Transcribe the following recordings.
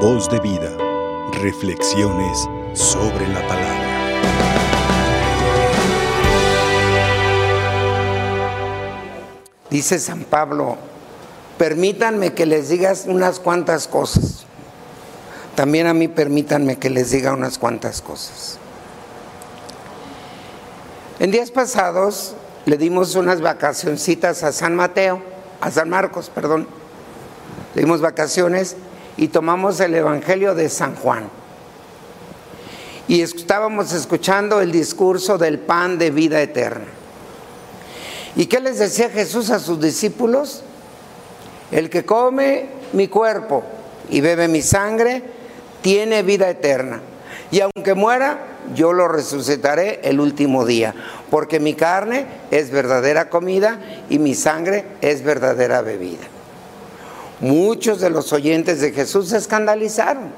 Voz de vida. Reflexiones sobre la palabra. Dice San Pablo, permítanme que les digas unas cuantas cosas. También a mí permítanme que les diga unas cuantas cosas. En días pasados le dimos unas vacacioncitas a San Mateo, a San Marcos, perdón. Le dimos vacaciones y tomamos el Evangelio de San Juan. Y estábamos escuchando el discurso del pan de vida eterna. ¿Y qué les decía Jesús a sus discípulos? El que come mi cuerpo y bebe mi sangre tiene vida eterna. Y aunque muera, yo lo resucitaré el último día, porque mi carne es verdadera comida y mi sangre es verdadera bebida. Muchos de los oyentes de Jesús se escandalizaron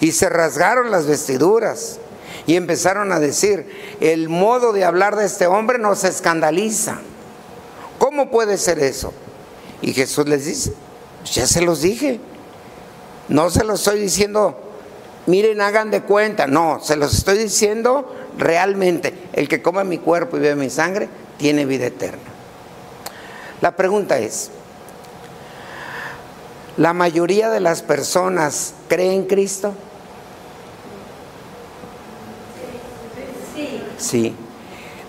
y se rasgaron las vestiduras y empezaron a decir, el modo de hablar de este hombre nos escandaliza. ¿Cómo puede ser eso? Y Jesús les dice, ya se los dije, no se los estoy diciendo miren, hagan de cuenta. No, se los estoy diciendo realmente. El que come mi cuerpo y bebe mi sangre tiene vida eterna. La pregunta es, ¿la mayoría de las personas creen en Cristo? Sí. Sí.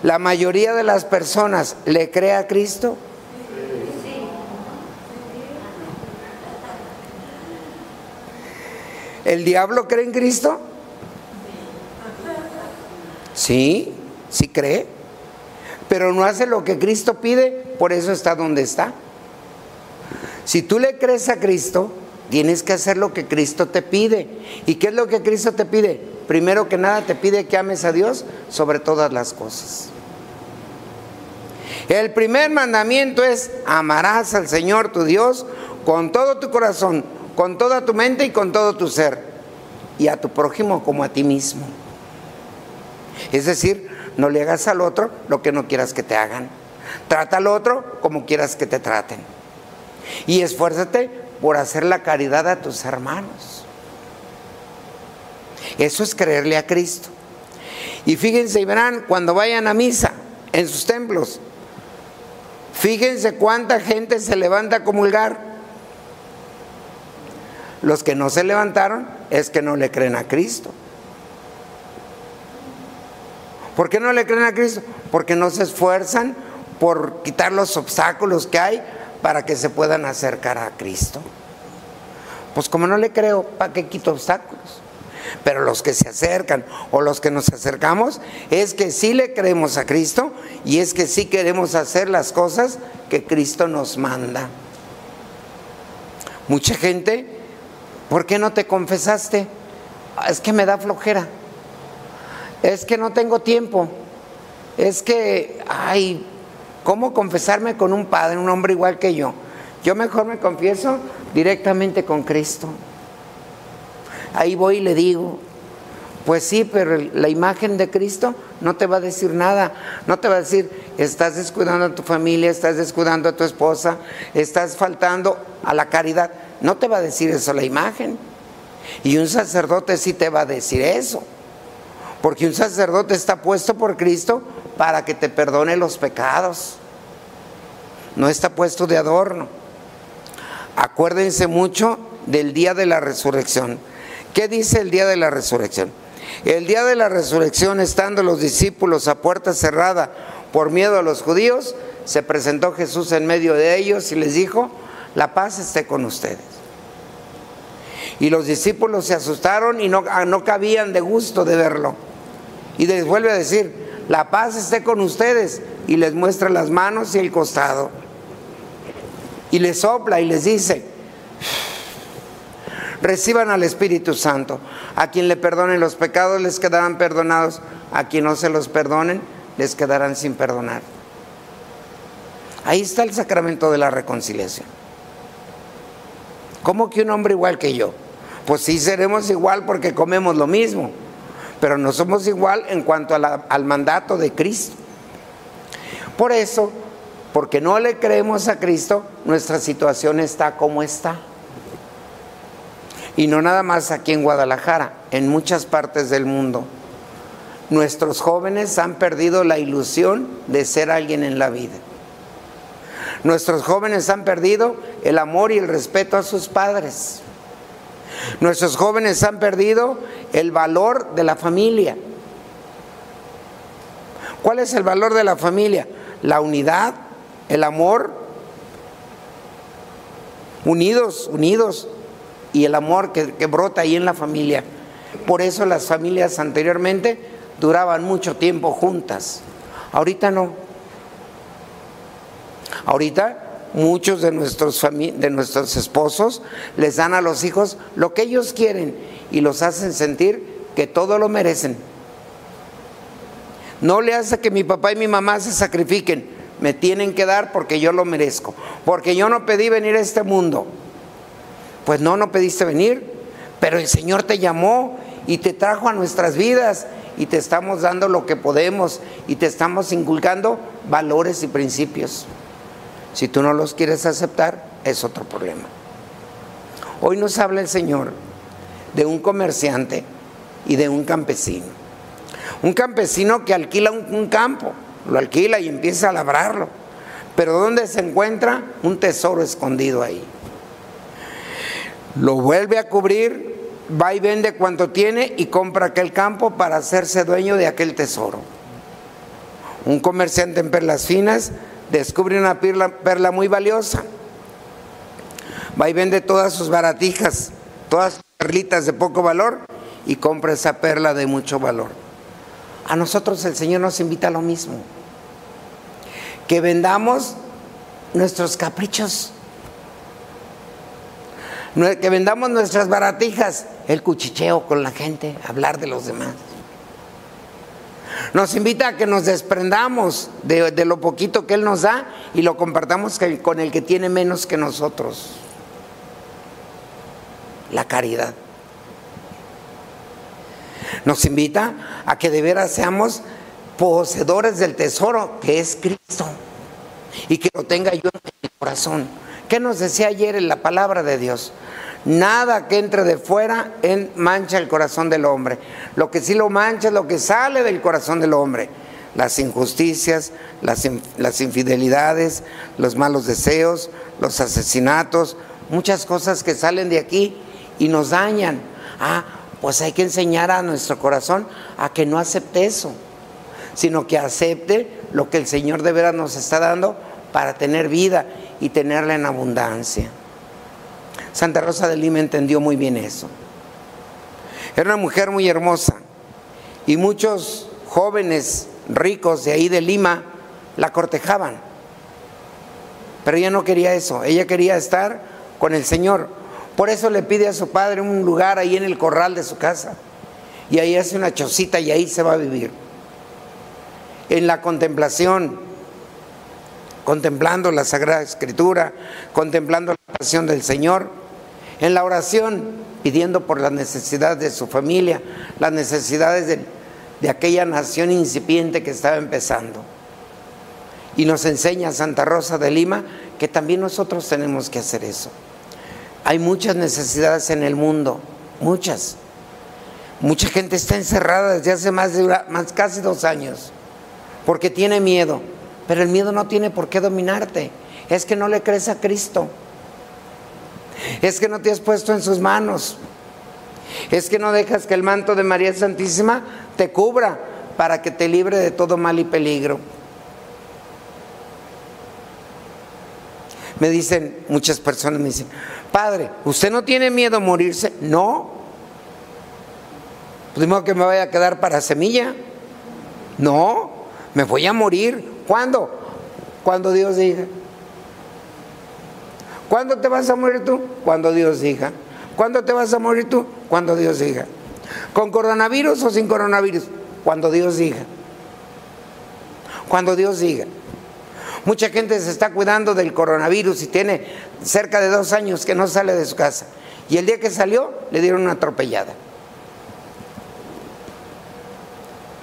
¿La mayoría de las personas le cree a Cristo? ¿El diablo cree en Cristo? Sí, sí cree. Pero no hace lo que Cristo pide, por eso está donde está. Si tú le crees a Cristo, tienes que hacer lo que Cristo te pide. ¿Y qué es lo que Cristo te pide? Primero que nada te pide que ames a Dios sobre todas las cosas. El primer mandamiento es amarás al Señor tu Dios con todo tu corazón, con toda tu mente y con todo tu ser, y a tu prójimo como a ti mismo. Es decir, no le hagas al otro lo que no quieras que te hagan. Trata al otro como quieras que te traten. Y esfuérzate por hacer la caridad a tus hermanos. Eso es creerle a Cristo. Y fíjense y verán cuando vayan a misa en sus templos, fíjense cuánta gente se levanta a comulgar los que no se levantaron es que no le creen a Cristo. ¿Por qué no le creen a Cristo? Porque no se esfuerzan por quitar los obstáculos que hay para que se puedan acercar a Cristo. Pues como no le creo, ¿para qué quito obstáculos? Pero los que se acercan o los que nos acercamos es que sí le creemos a Cristo y es que sí queremos hacer las cosas que Cristo nos manda. Mucha gente ¿Por qué no te confesaste? Es que me da flojera. Es que no tengo tiempo. Es que, ay, ¿cómo confesarme con un padre, un hombre igual que yo? Yo mejor me confieso directamente con Cristo. Ahí voy y le digo, pues sí, pero la imagen de Cristo no te va a decir nada. No te va a decir, estás descuidando a tu familia, estás descuidando a tu esposa, estás faltando a la caridad. No te va a decir eso la imagen. Y un sacerdote sí te va a decir eso. Porque un sacerdote está puesto por Cristo para que te perdone los pecados. No está puesto de adorno. Acuérdense mucho del día de la resurrección. ¿Qué dice el día de la resurrección? El día de la resurrección, estando los discípulos a puerta cerrada por miedo a los judíos, se presentó Jesús en medio de ellos y les dijo, la paz esté con ustedes. Y los discípulos se asustaron y no, ah, no cabían de gusto de verlo. Y les vuelve a decir, la paz esté con ustedes. Y les muestra las manos y el costado. Y les sopla y les dice, reciban al Espíritu Santo. A quien le perdonen los pecados les quedarán perdonados. A quien no se los perdonen les quedarán sin perdonar. Ahí está el sacramento de la reconciliación. ¿Cómo que un hombre igual que yo? Pues sí seremos igual porque comemos lo mismo, pero no somos igual en cuanto al mandato de Cristo. Por eso, porque no le creemos a Cristo, nuestra situación está como está. Y no nada más aquí en Guadalajara, en muchas partes del mundo. Nuestros jóvenes han perdido la ilusión de ser alguien en la vida. Nuestros jóvenes han perdido el amor y el respeto a sus padres. Nuestros jóvenes han perdido el valor de la familia. ¿Cuál es el valor de la familia? La unidad, el amor. Unidos, unidos. Y el amor que, brota ahí en la familia. Por eso las familias anteriormente duraban mucho tiempo juntas. Ahorita no. Ahorita muchos de nuestros, de nuestros esposos les dan a los hijos lo que ellos quieren y los hacen sentir que todo lo merecen. No le hace que mi papá y mi mamá se sacrifiquen, me tienen que dar porque yo lo merezco, porque yo no pedí venir a este mundo. Pues no, no pediste venir, pero el Señor te llamó y te trajo a nuestras vidas y te estamos dando lo que podemos y te estamos inculcando valores y principios. Si tú no los quieres aceptar, es otro problema. Hoy nos habla el Señor de un comerciante y de un campesino. Un campesino que alquila un, campo, lo alquila y empieza a labrarlo. Pero ¿dónde se encuentra? Un tesoro escondido ahí. Lo vuelve a cubrir, va y vende cuanto tiene y compra aquel campo para hacerse dueño de aquel tesoro. Un comerciante en perlas finas descubre una perla, muy valiosa. Va y vende todas sus baratijas, todas sus perlitas de poco valor y compra esa perla de mucho valor. A nosotros el Señor nos invita a lo mismo. Que vendamos nuestros caprichos. Que vendamos nuestras baratijas, el cuchicheo con la gente, hablar de los demás. Nos invita a que nos desprendamos de, lo poquito que Él nos da y lo compartamos con el que tiene menos que nosotros. La caridad. Nos invita a que de veras seamos poseedores del tesoro que es Cristo y que lo tenga yo en mi corazón. ¿Qué nos decía ayer en la palabra de Dios? Nada que entre de fuera en mancha el corazón del hombre. Lo que sí lo mancha es lo que sale del corazón del hombre. Las injusticias, las, las infidelidades, los malos deseos, los asesinatos, muchas cosas que salen de aquí y nos dañan. Ah, pues hay que enseñar a nuestro corazón a que no acepte eso, sino que acepte lo que el Señor de veras nos está dando para tener vida y tenerla en abundancia. Santa Rosa de Lima entendió muy bien eso. Era una mujer muy hermosa y muchos jóvenes ricos de ahí de Lima la cortejaban. Pero ella no quería eso, ella quería estar con el Señor. Por eso le pide a su padre un lugar ahí en el corral de su casa. Y ahí hace una chocita y ahí se va a vivir. En la contemplación, contemplando la Sagrada Escritura, contemplando la pasión del Señor en la oración, pidiendo por las necesidades de su familia, las necesidades de, aquella nación incipiente que estaba empezando. Y nos enseña Santa Rosa de Lima que también nosotros tenemos que hacer eso. Hay muchas necesidades en el mundo, muchas. Mucha gente está encerrada desde hace más de más, casi dos años porque tiene miedo, pero el miedo no tiene por qué dominarte. Es que no le crees a Cristo. Es que no te has puesto en sus manos. Es que no dejas que el manto de María Santísima te cubra para que te libre de todo mal y peligro. Me dicen, muchas personas me dicen, Padre, ¿usted no tiene miedo a morirse? No. Pues modo que me vaya a quedar para semilla. No, me voy a morir. ¿Cuándo? Cuando Dios diga. ¿Cuándo te vas a morir tú? Cuando Dios diga. ¿Cuándo te vas a morir tú? Cuando Dios diga. ¿Con coronavirus o sin coronavirus? Cuando Dios diga. Cuando Dios diga. Mucha gente se está cuidando del coronavirus y tiene cerca de dos años que no sale de su casa. Y el día que salió le dieron una atropellada.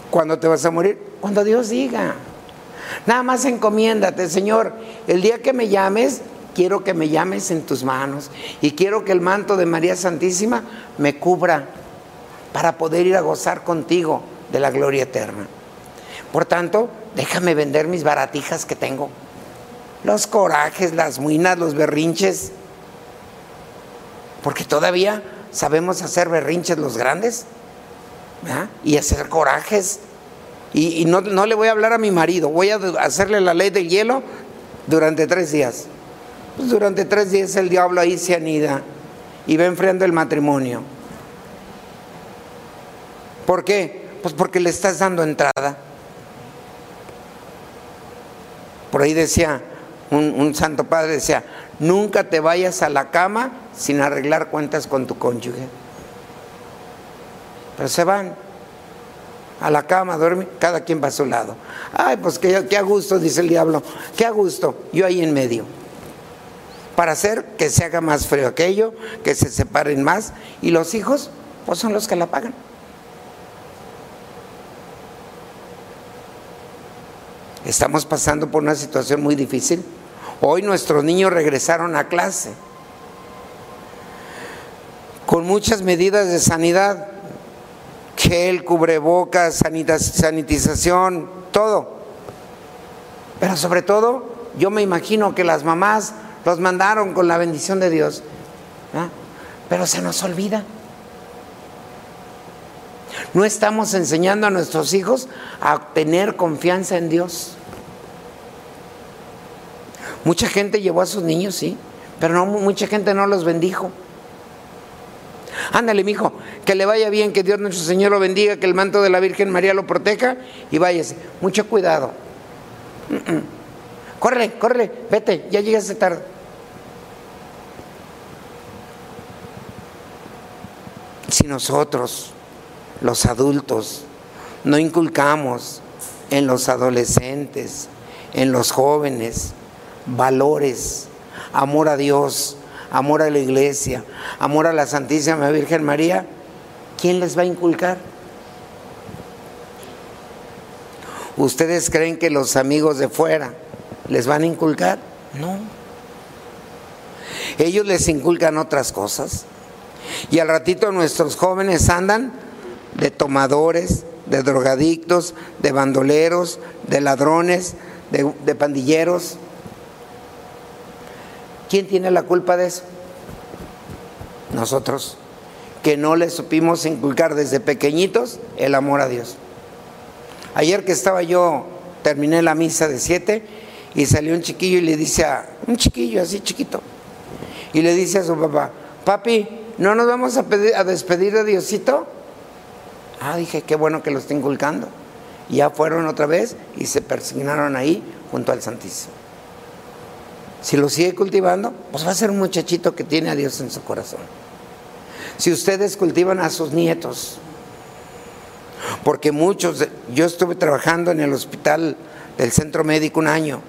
¿Cuándo te vas a morir? Cuando Dios diga. Nada más encomiéndate, Señor. El día que me llames, quiero que me llames en tus manos y quiero que el manto de María Santísima me cubra para poder ir a gozar contigo de la gloria eterna. Por tanto, déjame vender mis baratijas que tengo. Los corajes, las muinas, los berrinches. Porque todavía sabemos hacer berrinches los grandes y hacer corajes. Y, no, no, le voy a hablar a mi marido, voy a hacerle la ley del hielo durante tres días. Pues durante tres días el diablo ahí se anida y va enfriando el matrimonio. ¿Por qué? Pues porque le estás dando entrada. Por ahí decía un, santo padre, decía, nunca te vayas a la cama sin arreglar cuentas con tu cónyuge. Pero se van a la cama dormir, cada quien va a su lado. Ay, pues qué, qué a gusto, dice el diablo, qué a gusto, yo ahí en medio. Para hacer que se haga más frío aquello, que se separen más, y los hijos, pues son los que la pagan. Estamos pasando por una situación muy difícil. Hoy nuestros niños regresaron a clase con muchas medidas de sanidad, gel, cubrebocas, sanitización, todo. Pero sobre todo, yo me imagino que las mamás los mandaron con la bendición de Dios. Pero se nos olvida. No estamos enseñando a nuestros hijos a tener confianza en Dios. Mucha gente llevó a sus niños, sí, pero no, mucha gente no los bendijo. Ándale, mijo, que le vaya bien, que Dios nuestro Señor lo bendiga, que el manto de la Virgen María lo proteja y váyase. Mucho cuidado. Córrele, córrele, vete, ya llegaste tarde. Si nosotros, los adultos, no inculcamos en los adolescentes, en los jóvenes, valores, amor a Dios, amor a la iglesia, amor a la Santísima Virgen María, ¿quién les va a inculcar? ¿Ustedes creen que los amigos de fuera les van a inculcar? No. Ellos les inculcan otras cosas. Y al ratito nuestros jóvenes andan de tomadores, de drogadictos, de bandoleros, de ladrones, de, pandilleros. ¿Quién tiene la culpa de eso? Nosotros, que no le supimos inculcar desde pequeñitos el amor a Dios. Ayer que estaba yo, terminé la misa de siete y salió un chiquillo y le dice a, un chiquillo así chiquito, y le dice a su papá, papi, ¿no nos vamos a, a despedir de Diosito? Ah, dije, qué bueno que lo está inculcando. Y ya fueron otra vez y se persignaron ahí junto al Santísimo. Si lo sigue cultivando, pues va a ser un muchachito que tiene a Dios en su corazón. Si ustedes cultivan a sus nietos, porque muchos, yo estuve trabajando en el hospital del centro médico un año,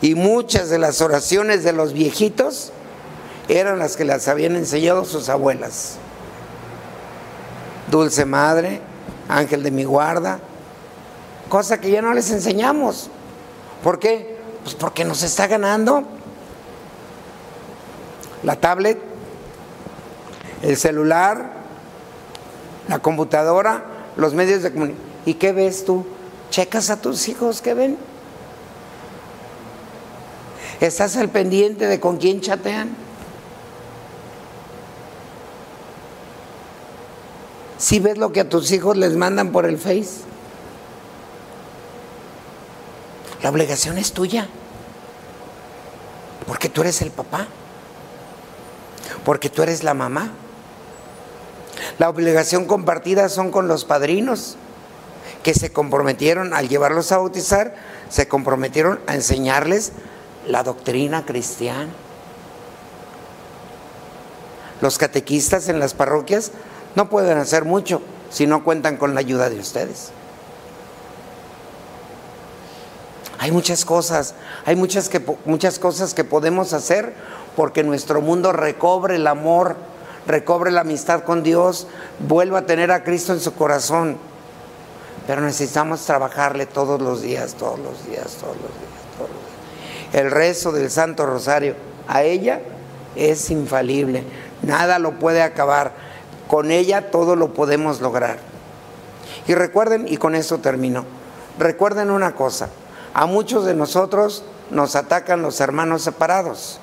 y muchas de las oraciones de los viejitos eran las que las habían enseñado sus abuelas. Dulce Madre, Ángel de mi guarda, cosa que ya no les enseñamos. ¿Por qué? Pues porque nos está ganando la tablet, el celular, la computadora, los medios de comunicación. ¿Y qué ves tú? ¿Checas a tus hijos qué ven? ¿Estás al pendiente de con quién chatean? Si ves lo que a tus hijos les mandan por el Face? La obligación es tuya, porque tú eres el papá porque tú eres la mamá. La obligación compartida son con los padrinos que se comprometieron al llevarlos a bautizar, se comprometieron a enseñarles la doctrina cristiana. Los catequistas en las parroquias no pueden hacer mucho si no cuentan con la ayuda de ustedes. Hay muchas cosas, hay muchas, que, muchas cosas que podemos hacer porque nuestro mundo recobre el amor, recobre la amistad con Dios, vuelva a tener a Cristo en su corazón. Pero necesitamos trabajarle todos los días, todos los días, todos los días. El rezo del Santo Rosario a ella es infalible. Nada lo puede acabar. Con ella todo lo podemos lograr. Y recuerden, y con eso termino, recuerden una cosa, a muchos de nosotros nos atacan los hermanos separados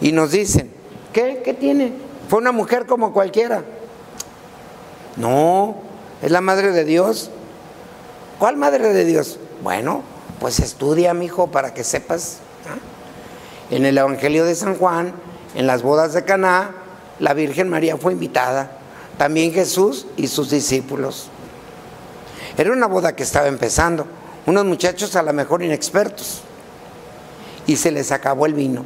y nos dicen, ¿qué? ¿Qué tiene? Fue una mujer como cualquiera. No, es la madre de Dios. ¿Cuál madre de Dios? Bueno, pues estudia, mi hijo, para que sepas. En el Evangelio de San Juan, en las bodas de Caná, la Virgen María fue invitada, también Jesús y sus discípulos. Era una boda que estaba empezando, unos muchachos a lo mejor inexpertos, y se les acabó el vino.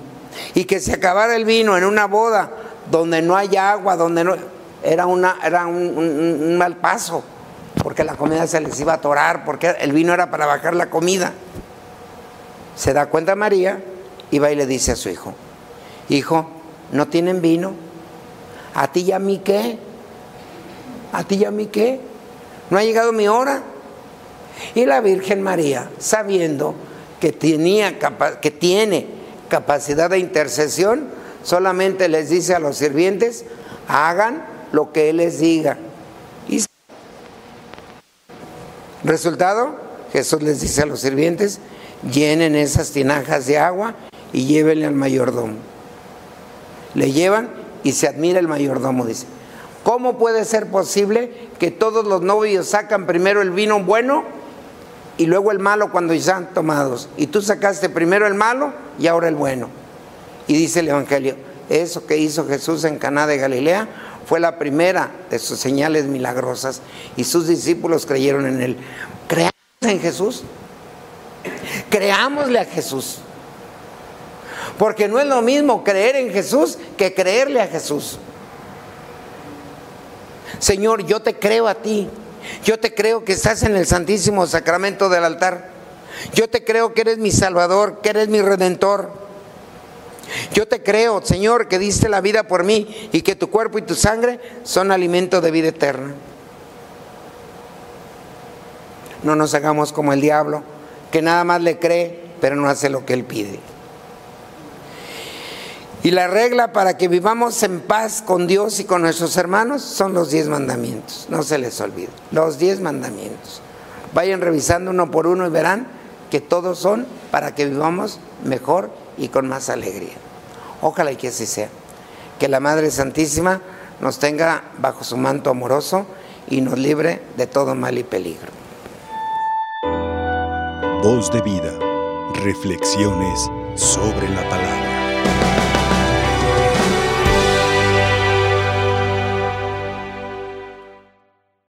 Y que se acabara el vino en una boda donde no hay agua, donde no... Era, una, era un, mal paso, porque la comida se les iba a atorar, porque el vino era para bajar la comida. Se da cuenta María y va y le dice a su hijo, hijo, ¿no tienen vino? ¿A ti y a mí qué? ¿A ti y a mí qué? ¿No ha llegado mi hora? Y la Virgen María, sabiendo que, tenía, que tiene capacidad de intercesión, solamente les dice a los sirvientes, hagan lo que Él les diga. Y resultado, Jesús les dice a los sirvientes, llenen esas tinajas de agua y llévenle al mayordomo. Le llevan y se admira el mayordomo, dice. ¿Cómo puede ser posible que todos los novios sacan primero el vino bueno y luego el malo cuando ya están tomados? Y tú sacaste primero el malo y ahora el bueno. Y dice el Evangelio, eso que hizo Jesús en Caná de Galilea fue la primera de sus señales milagrosas y sus discípulos creyeron en él. Creamos en Jesús. Creámosle a Jesús. Porque no es lo mismo creer en Jesús que creerle a Jesús. Señor, yo te creo a ti. Yo te creo que estás en el Santísimo Sacramento del altar. Yo te creo que eres mi Salvador, que eres mi Redentor. Yo te creo, Señor, que diste la vida por mí y que tu cuerpo y tu sangre son alimento de vida eterna. No nos hagamos como el diablo, que nada más le cree, pero no hace lo que él pide. Y la regla para que vivamos en paz con Dios y con nuestros hermanos son los diez mandamientos. No se les olvide. Los diez mandamientos. Vayan revisando uno por uno y verán que todos son para que vivamos mejor y con más alegría. Ojalá y que así sea. Que la Madre Santísima nos tenga bajo su manto amoroso y nos libre de todo mal y peligro. Voz de vida. Reflexiones sobre la palabra.